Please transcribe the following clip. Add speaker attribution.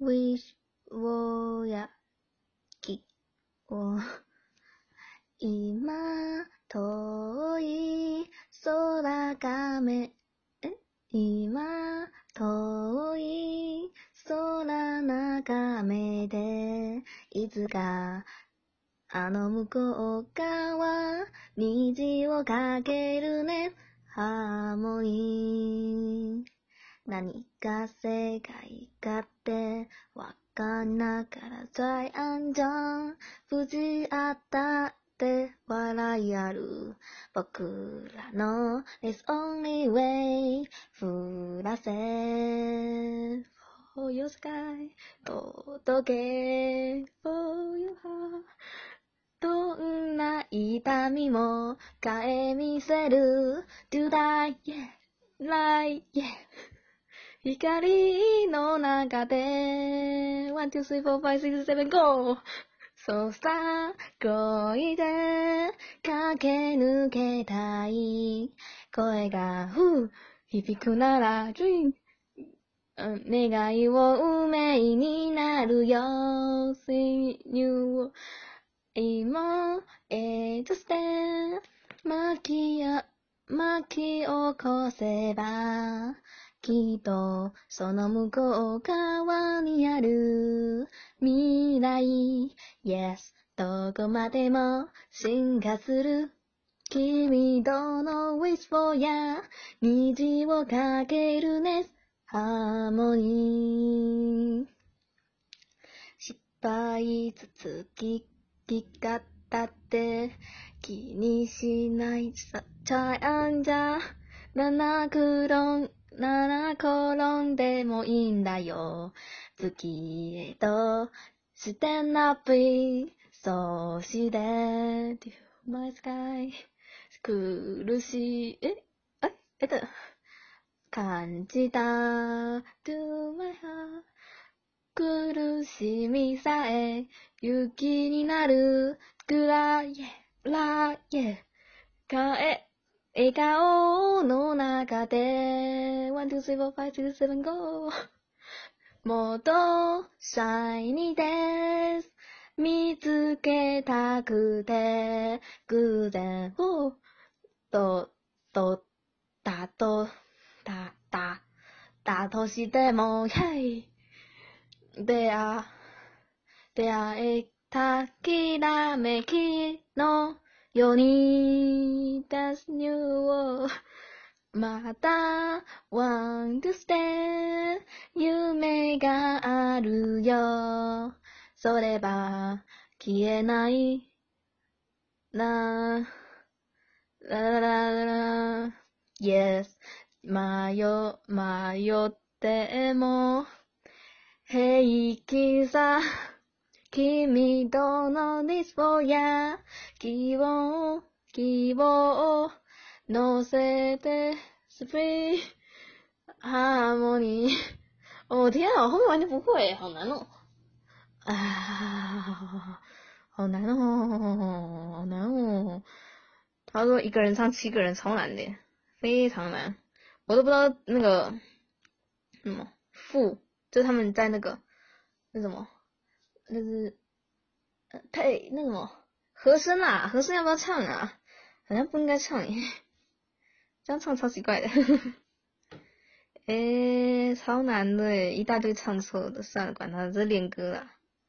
Speaker 1: wish をやきを今遠い空がめ、今遠い空眺めていつかあの向こう側虹をかけるねハーモニー。何が世界かってわかんなから在安じゃん。無事あったって笑いある。僕らの is only way 降らせ For your sky 届け For your heart どんな痛みも変え見せる。Do die, yeah, lie, yeah. 光の中で、one, two, three, four, five, six, seven, go! そうさ、恋で駆け抜けたい。声が、ふう、響くなら、dream。願いを運命になるよ。See you. 今、えとして、巻きや、巻き起こせば、きっと、その向こう側にある未来。Yes, どこまでも進化する。君との whisper や虹をかけるね。ハーモニー。失敗つつき、き方って気にしないさ、チャイアンじゃ、七転ん、七転んでもいいんだよ。月へと、してなぴ、そして、to my sky, 苦しい、え、あ、えっと、感じた、to my heart, 苦しみさえ雪になるくらい、らい、かえ、笑顔の中で、one, two, three, four, five, six, seven, go! もっと、シャイニーです。見つけたくて、偶然を、と、と、だと、だ、だ、だとしても、ヘイ出会、出会えたきらめきのよに、That's new を、また、want to stay 夢があるよ。それは、消えない、な、らららら、yes, 迷、迷っても、平気さ、君とのディスポや、希望、希望を乗せて、スピー、ハーモニー。哦天啊，我后面完全不会，好难哦。啊，好难哦，好难哦。他说一个人唱七个人超难的，非常难，我都不知道那个什么副，就他们在那个那什么，那是呃配那什么 和声啊，和声要不要唱啊？好像不应该唱耶，这样唱超奇怪的。诶、超难的，一大堆唱错的，算了，管他，这练歌啊。